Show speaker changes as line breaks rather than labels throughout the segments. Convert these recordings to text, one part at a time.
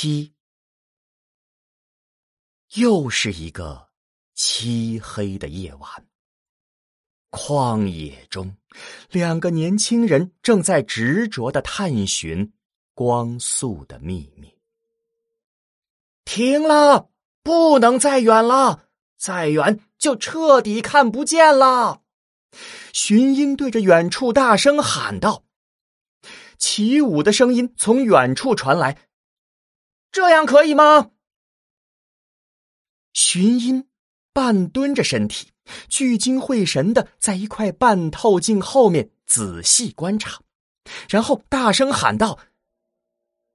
七，又是一个漆黑的夜晚。旷野中，两个年轻人正在执着的探寻光速的秘密。停了，不能再远了，再远就彻底看不见了。寻音对着远处大声喊道。起舞的声音从远处传来，这样可以吗？寻音半蹲着身体，聚精会神的在一块半透镜后面仔细观察，然后大声喊道：“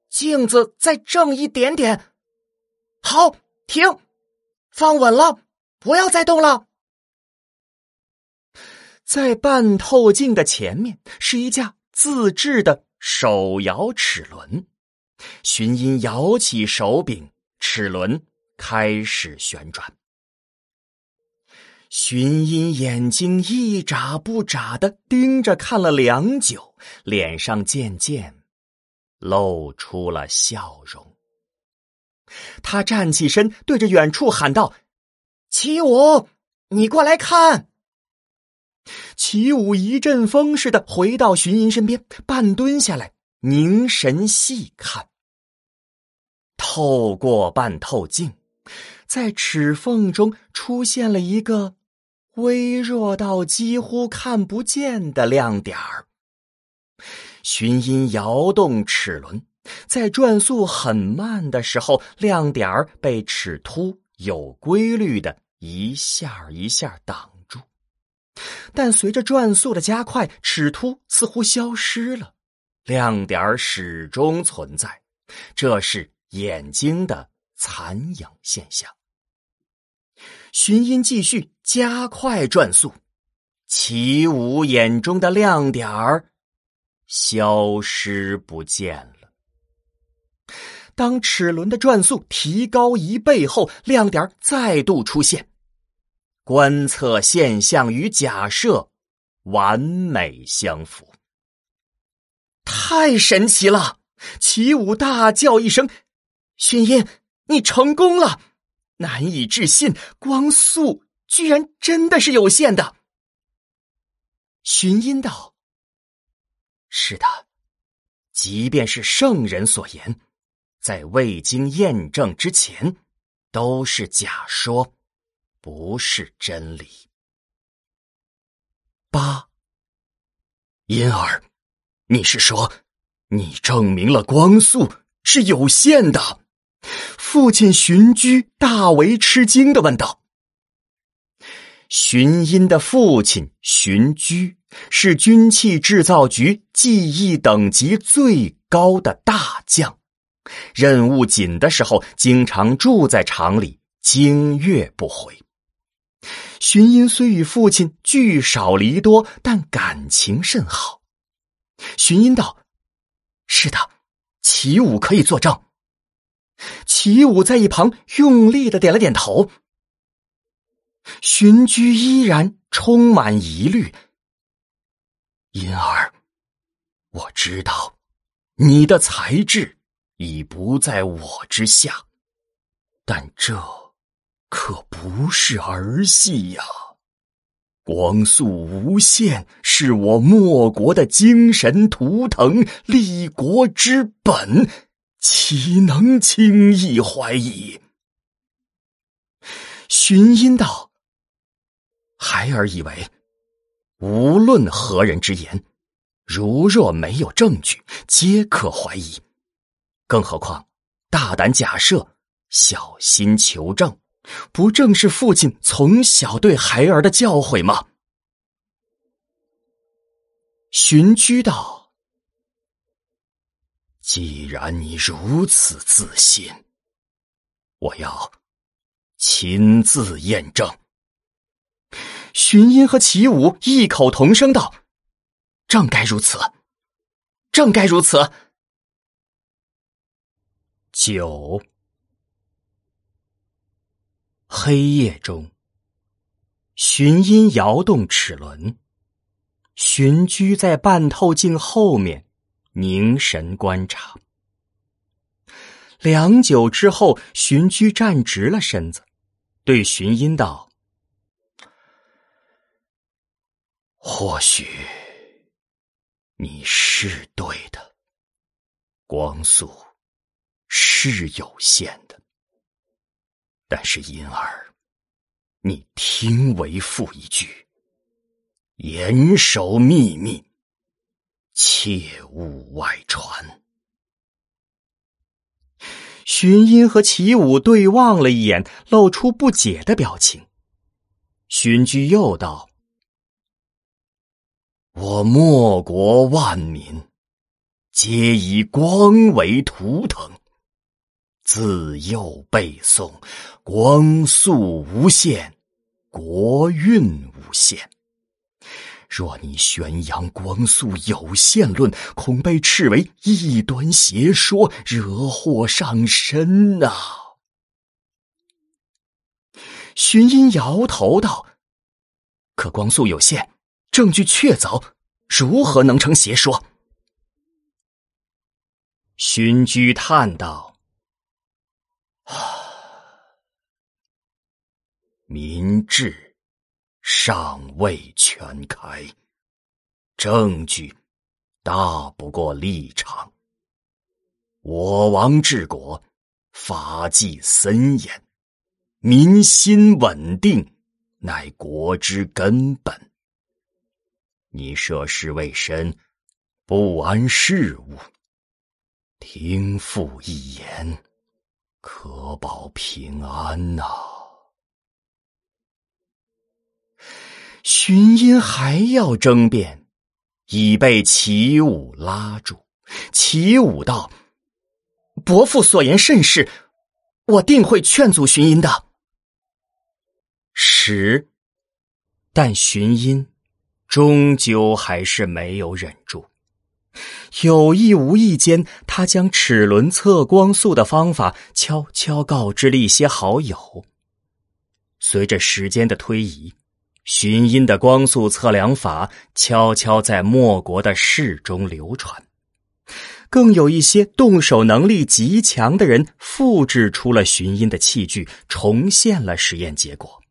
镜子再正一点点，好，停，放稳了，不要再动了。”在半透镜的前面是一架自制的。手摇齿轮，寻音摇起手柄，齿轮开始旋转。寻音眼睛一眨不眨的盯着看了良久，脸上渐渐露出了笑容。他站起身，对着远处喊道：“起舞，你过来看。”起舞一阵风似的回到寻音身边，半蹲下来，凝神细看。透过半透镜，在齿缝中出现了一个微弱到几乎看不见的亮点儿。寻音摇动齿轮，在转速很慢的时候，亮点儿被齿突有规律的一下一下挡住。但随着转速的加快，齿突似乎消失了，亮点儿始终存在，这是眼睛的残影现象。寻音继续加快转速，齐武眼中的亮点儿消失不见了。当齿轮的转速提高一倍后，亮点儿再度出现。观测现象与假设完美相符，太神奇了！齐武大叫一声：“薰音，你成功了！难以置信，光速居然真的是有限的。”寻音道：“是的，即便是圣人所言，在未经验证之前，都是假说。”不是真理。八，因而，你是说，你证明了光速是有限的？父亲荀居大为吃惊的问道。荀音的父亲荀居是军器制造局技艺等级最高的大将，任务紧的时候，经常住在厂里，经月不回。荀音虽与父亲聚少离多，但感情甚好。荀音道：“是的，齐武可以作证。”齐武在一旁用力的点了点头。荀居依然充满疑虑。因儿，我知道你的才智已不在我之下，但这……可不是儿戏呀！光速无限是我莫国的精神图腾，立国之本，岂能轻易怀疑？荀音道：“孩儿以为，无论何人之言，如若没有证据，皆可怀疑。更何况，大胆假设，小心求证。”不正是父亲从小对孩儿的教诲吗？荀居道：“既然你如此自信，我要亲自验证。”荀音和齐武异口同声道：“正该如此，正该如此。”九。黑夜中，寻音摇动齿轮，寻居在半透镜后面，凝神观察。良久之后，荀居站直了身子，对荀音道：“或许你是对的，光速是有限的，但是银儿，你听为父一句，严守秘密，切勿外传。”荀音和齐武对望了一眼，露出不解的表情。荀居又道：“我莫国万民，皆以光为图腾，自幼背诵‘光速无限，国运无限’。”若你宣扬光速有限论，恐被斥为异端邪说，惹祸上身呐！荀音摇头道：“可光速有限，证据确凿，如何能成邪说？”荀居叹道：“啊，民智。”尚未全开，证据大不过立场。我王治国，法纪森严，民心稳定，乃国之根本。你涉世未深，不谙事务，听父一言，可保平安呐。荀音还要争辩，已被齐武拉住。齐武道：“伯父所言甚是，我定会劝阻荀音的。”十，但荀音终究还是没有忍住，有意无意间，他将齿轮测光速的方法悄悄告知了一些好友。随着时间的推移。寻音的光速测量法悄悄在莫国的市中流传，更有一些动手能力极强的人复制出了寻音的器具，重现了实验结果。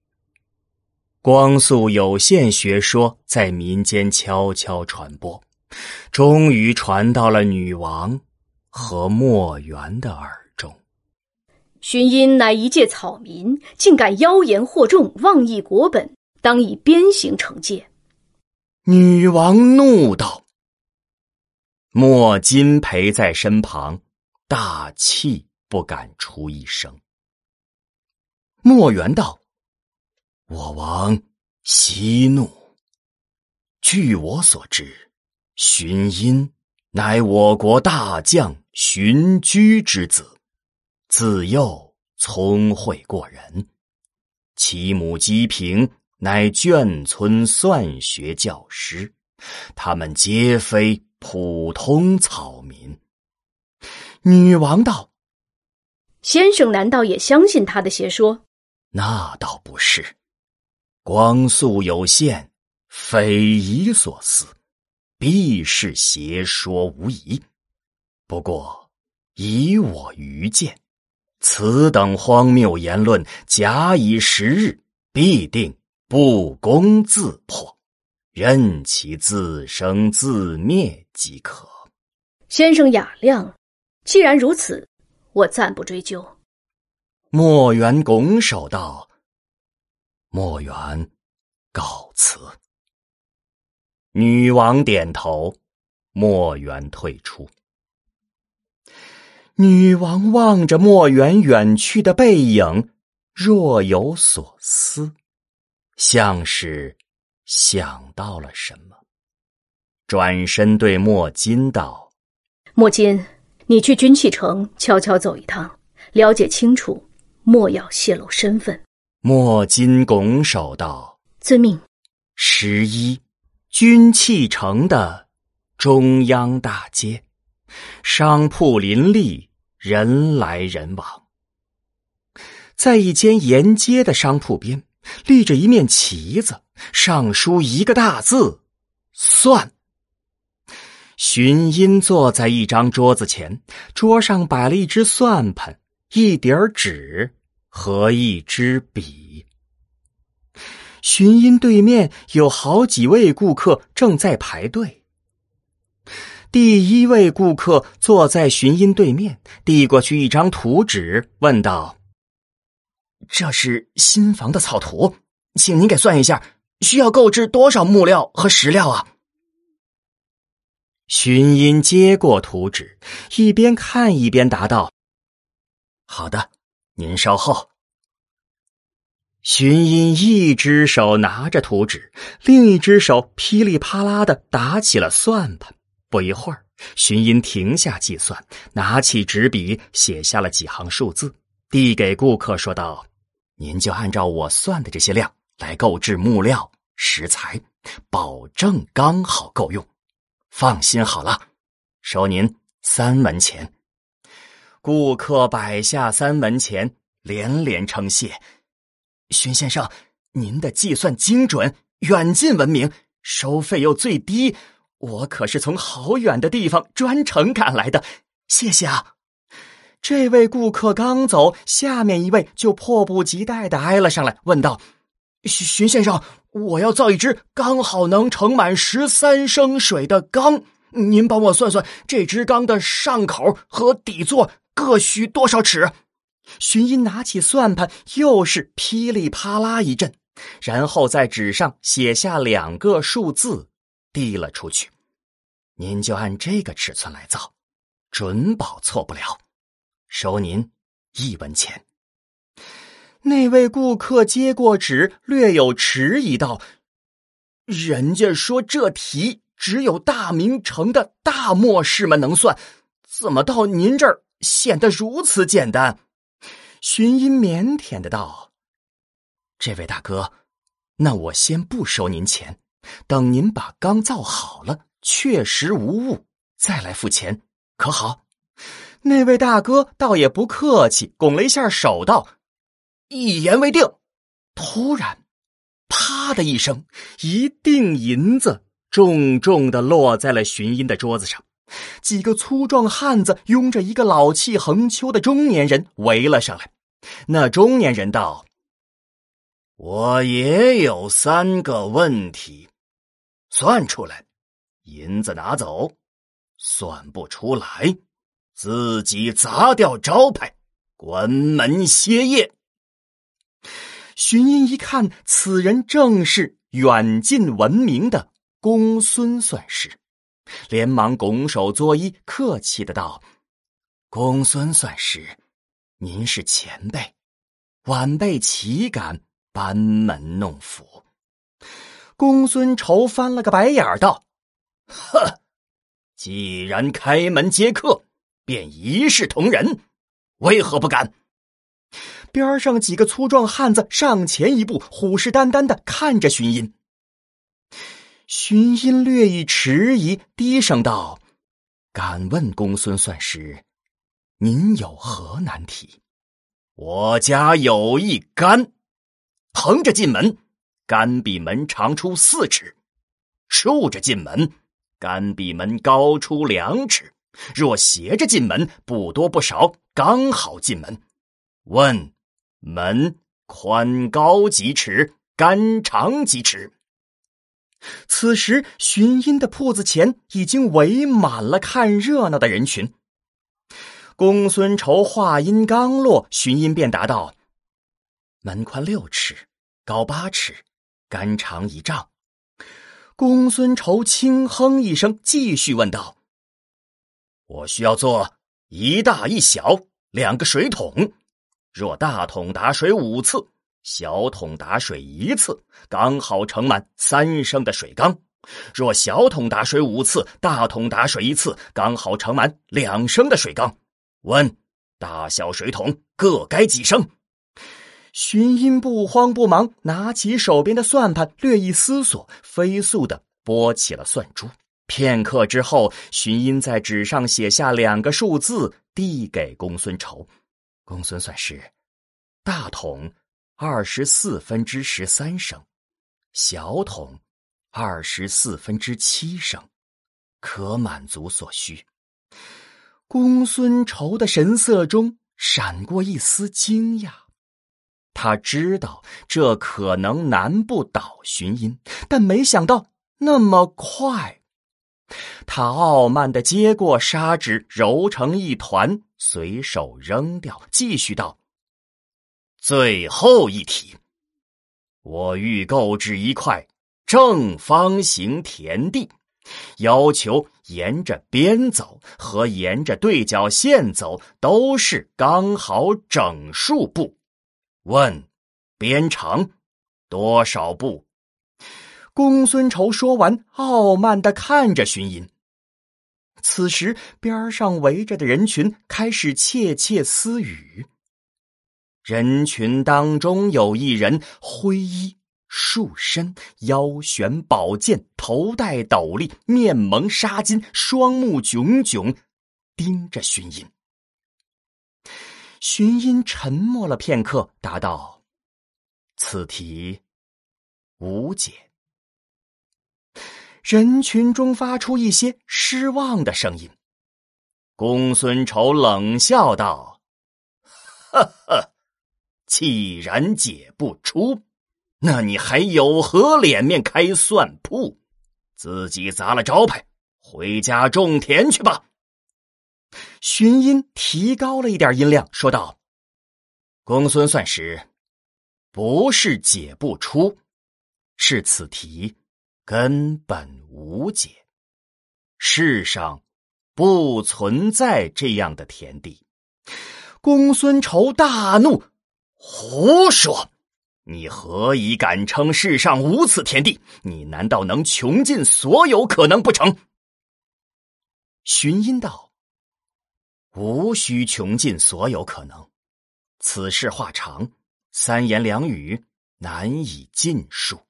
光速有限学说在民间悄悄传播，终于传到了女王和墨元的耳中。
寻音乃一介草民，竟敢妖言惑众，妄议国本。当以鞭刑惩戒。
女王怒道：“莫金陪在身旁，大气不敢出一声。”莫元道：“我王息怒。据我所知，荀音乃我国大将荀居之子，自幼聪慧过人，其母姬平。”乃眷村算学教师，他们皆非普通草民。女王道：“
先生难道也相信他的邪说？”
那倒不是，光速有限，匪夷所思，必是邪说无疑。不过以我愚见，此等荒谬言论，假以时日，必定。不攻自破，任其自生自灭即可。
先生雅量，既然如此，我暂不追究。
墨元拱手道：“墨元，告辞。”女王点头，墨元退出。女王望着墨元远去的背影，若有所思。像是想到了什么，转身对莫金道：“
莫金，你去军器城悄悄走一趟，了解清楚，莫要泄露身份。”
莫金拱手道：“
遵命。”
十一，军器城的中央大街，商铺林立，人来人往。在一间沿街的商铺边。立着一面旗子，上书一个大字“算”。荀音坐在一张桌子前，桌上摆了一只算盘、一叠纸和一支笔。荀音对面有好几位顾客正在排队。第一位顾客坐在荀音对面，递过去一张图纸，问道：“
这是新房的草图，请您给算一下，需要购置多少木料和石料啊？”
荀音接过图纸，一边看一边答道：“
好的，您稍后。”
荀音一只手拿着图纸，另一只手噼里啪啦的打起了算盘。不一会儿，荀音停下计算，拿起纸笔写下了几行数字，递给顾客说道：“
您就按照我算的这些量来购置木料、石材，保证刚好够用。放心好了，收您三文钱。”
顾客摆下三文钱，连连称谢。
荀先生，您的计算精准，远近闻名，收费又最低，我可是从好远的地方专程赶来的，谢谢啊！
这位顾客刚走，下面一位就迫不及待的挨了上来，问道：“
荀荀先生，我要造一只刚好能盛满十三升水的缸，您帮我算算，这只缸的上口和底座各需多少尺？”
荀音拿起算盘，又是噼里啪啦一阵，然后在纸上写下两个数字，递了出去。
您就按这个尺寸来造，准保错不了。收您一文钱。
那位顾客接过纸，略有迟疑道：“
人家说这题只有大明城的大墨士们能算，怎么到您这儿显得如此简单？”
荀音腼腆的道：“
这位大哥，那我先不收您钱，等您把缸造好了，确实无误，再来付钱，可好？”
那位大哥倒也不客气，拱了一下手道：“
一言为定。”突然，啪的一声，一锭银子重重的落在了寻音的桌子上。
几个粗壮汉子拥着一个老气横秋的中年人围了上来。那中年人道：“
我也有三个问题，算出来，银子拿走；算不出来，自己砸掉招牌，关门歇业。”
荀音一看，此人正是远近闻名的公孙算师。连忙拱手作揖，客气的道：“
公孙算师，您是前辈，晚辈岂敢班门弄斧？”
公孙仇翻了个白眼儿道：“
呵，既然开门接客，便一视同仁，为何不敢？”
边上几个粗壮汉子上前一步，虎视眈眈的看着荀音。荀音略一迟疑，低声道：“敢问公孙算师，您有何难题？”
我家有一杆，横着进门，杆比门长出四尺；竖着进门，杆比门高出两尺。若斜着进门，不多不少，刚好进门。问门宽高几尺，杆长几尺？
此时，荀音的铺子前已经围满了看热闹的人群。公孙仇话音刚落，荀音便答道：“
门宽六尺，高八尺，杆长一丈。”
公孙仇轻哼一声，继续问道：“
我需要做一大一小两个水桶，若大桶打水五次。”小桶打水一次，刚好盛满三升的水缸；若小桶打水五次，大桶打水一次，刚好盛满两升的水缸。问：大小水桶各该几升？
荀音不慌不忙，拿起手边的算盘，略一思索，飞速的拨起了算珠。片刻之后，荀音在纸上写下两个数字，递给公孙仇。
公孙算是，大桶。二十四分之十三升，小桶二十四分之七升，
可满足所需。公孙仇的神色中闪过一丝惊讶，他知道这可能难不倒荀音，但没想到那么快。他傲慢的接过砂纸，揉成一团，随手扔掉，继续道：“最后一题，我欲购置一块正方形田地。”要求沿着边走和沿着对角线走都是刚好整数步。问：边长多少步？公孙仇说完，傲慢的看着荀音。此时，边上围着的人群开始窃窃私语。人群当中有一人灰衣。束身，腰悬宝剑，头戴斗笠，面蒙纱巾，双目炯炯，盯着荀音。荀音沉默了片刻，答道：“此题无解。”人群中发出一些失望的声音。公孙仇冷笑道：“呵呵，既然解不出。”那你还有何脸面开算铺？自己砸了招牌，回家种田去吧。荀音提高了一点音量说道：“公孙算时，不是解不出，是此题根本无解。世上不存在这样的田地。”公孙仇大怒：“胡说！”你何以敢称世上无此田地？你难道能穷尽所有可能不成？荀音道：“无需穷尽所有可能，此事话长，三言两语难以尽述。”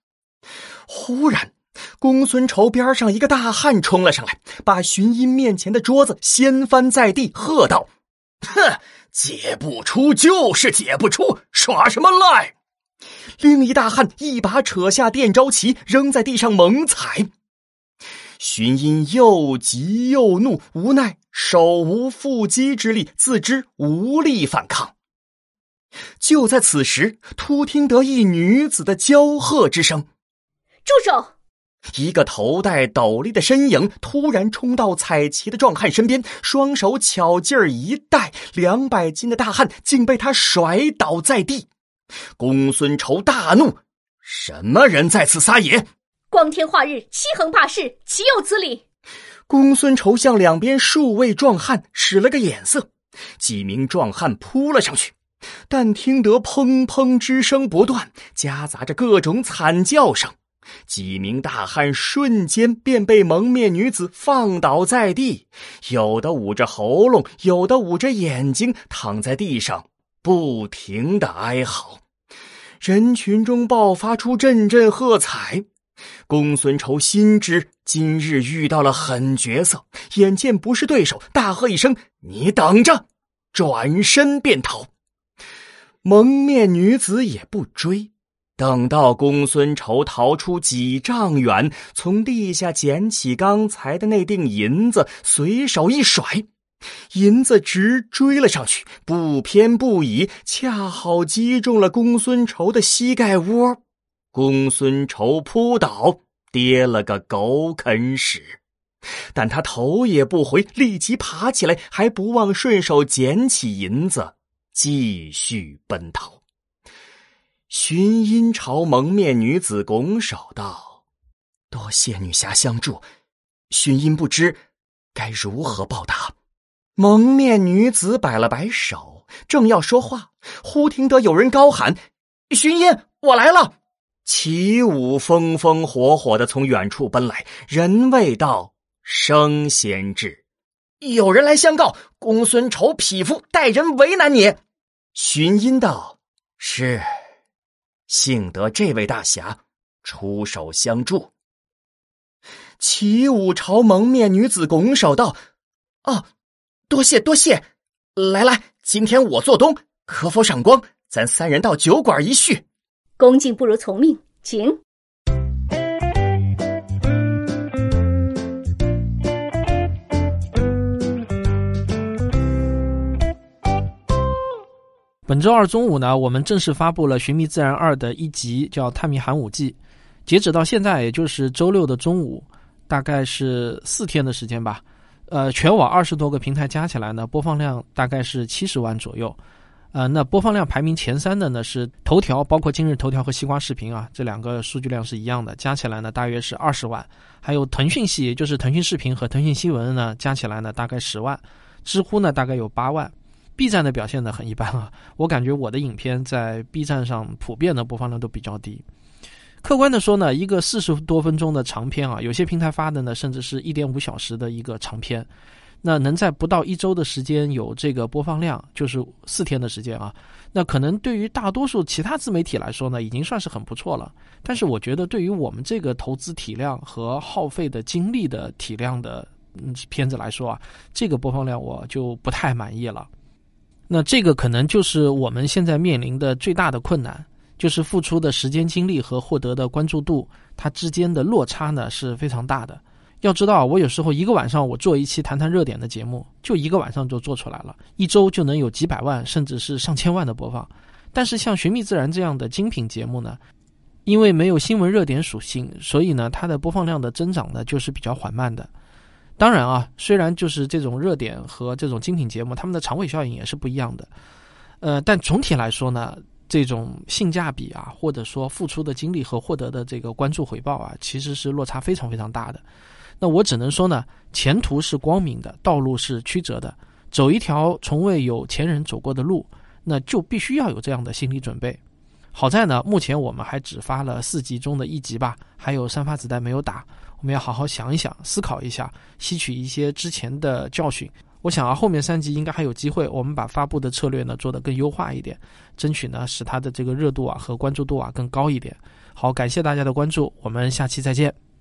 忽然，公孙仇边上一个大汉冲了上来，把荀音面前的桌子掀翻在地，喝道：“哼，解不出就是解不出，耍什么赖！”另一大汉一把扯下电招旗，扔在地上猛踩。荀音又急又怒，无奈手无缚鸡之力，自知无力反抗。就在此时，突听得一女子的娇喝之声：“
住手！”
一个头戴斗笠的身影突然冲到彩旗的壮汉身边，双手巧劲儿一带，两百斤的大汉竟被他甩倒在地。公孙仇大怒：“什么人在此撒野？
光天化日，欺横霸市，岂有此理！”
公孙仇向两边数位壮汉使了个眼色，几名壮汉扑了上去，但听得砰砰之声不断，夹杂着各种惨叫声，几名大汉瞬间便被蒙面女子放倒在地，有的捂着喉咙，有的捂着眼睛，躺在地上不停的哀嚎。人群中爆发出阵阵喝彩，公孙仇心知今日遇到了狠角色，眼见不是对手，大喝一声：“你等着！”转身便逃。蒙面女子也不追，等到公孙仇逃出几丈远，从地下捡起刚才的那锭银子，随手一甩。银子直追了上去，不偏不倚，恰好击中了公孙仇的膝盖窝。公孙仇扑倒，跌了个狗啃屎。但他头也不回，立即爬起来，还不忘顺手捡起银子，继续奔逃。寻音朝蒙面女子拱手道：“多谢女侠相助，寻音不知该如何报答。”蒙面女子摆了摆手，正要说话，忽听得有人高喊：“寻音，我来了！”齐武风风火火的从远处奔来，人未到，声先至。有人来相告，公孙丑匹夫待人为难你。寻音道：“是，幸得这位大侠出手相助。”齐武朝蒙面女子拱手道：“哦。”多谢多谢，来来，今天我做东，可否赏光？咱三人到酒馆一叙。
恭敬不如从命，请。
本周二中午呢，我们正式发布了《寻觅自然二》的一集，叫《探秘寒武纪》。截止到现在，也就是周六的中午，大概是四天的时间吧。呃，全网二十多个平台加起来呢，播放量大概是七十万左右。呃，那播放量排名前三的呢是头条，包括今日头条和西瓜视频啊，这两个数据量是一样的，加起来呢大约是二十万。还有腾讯系，也就是腾讯视频和腾讯新闻呢，加起来呢大概十万。知乎呢大概有八万。B 站的表现呢很一般啊，我感觉我的影片在 B 站上普遍的播放量都比较低。客观的说呢，一个四十多分钟的长片啊，有些平台发的呢甚至是一点五小时的一个长片，那能在不到一周的时间有这个播放量，就是四天的时间啊，那可能对于大多数其他自媒体来说呢，已经算是很不错了。但是我觉得对于我们这个投资体量和耗费的精力的体量的嗯片子来说啊，这个播放量我就不太满意了。那这个可能就是我们现在面临的最大的困难，就是付出的时间精力和获得的关注度，它之间的落差呢是非常大的。要知道，我有时候一个晚上我做一期谈谈热点的节目，就一个晚上就做出来了，一周就能有几百万甚至是上千万的播放。但是像《寻觅自然》这样的精品节目呢，因为没有新闻热点属性，所以呢它的播放量的增长呢就是比较缓慢的。当然啊，虽然就是这种热点和这种精品节目，他们的长尾效应也是不一样的，呃，但总体来说呢，这种性价比啊，或者说付出的精力和获得的这个关注回报啊，其实是落差非常非常大的。那我只能说呢，前途是光明的，道路是曲折的，走一条从未有前人走过的路，那就必须要有这样的心理准备。好在呢，目前我们还只发了四集中的一集吧，还有三发子弹没有打。我们要好好想一想，思考一下，吸取一些之前的教训。我想啊，后面三集应该还有机会，我们把发布的策略呢做得更优化一点，争取呢使它的这个热度啊和关注度啊更高一点。好，感谢大家的关注，我们下期再见。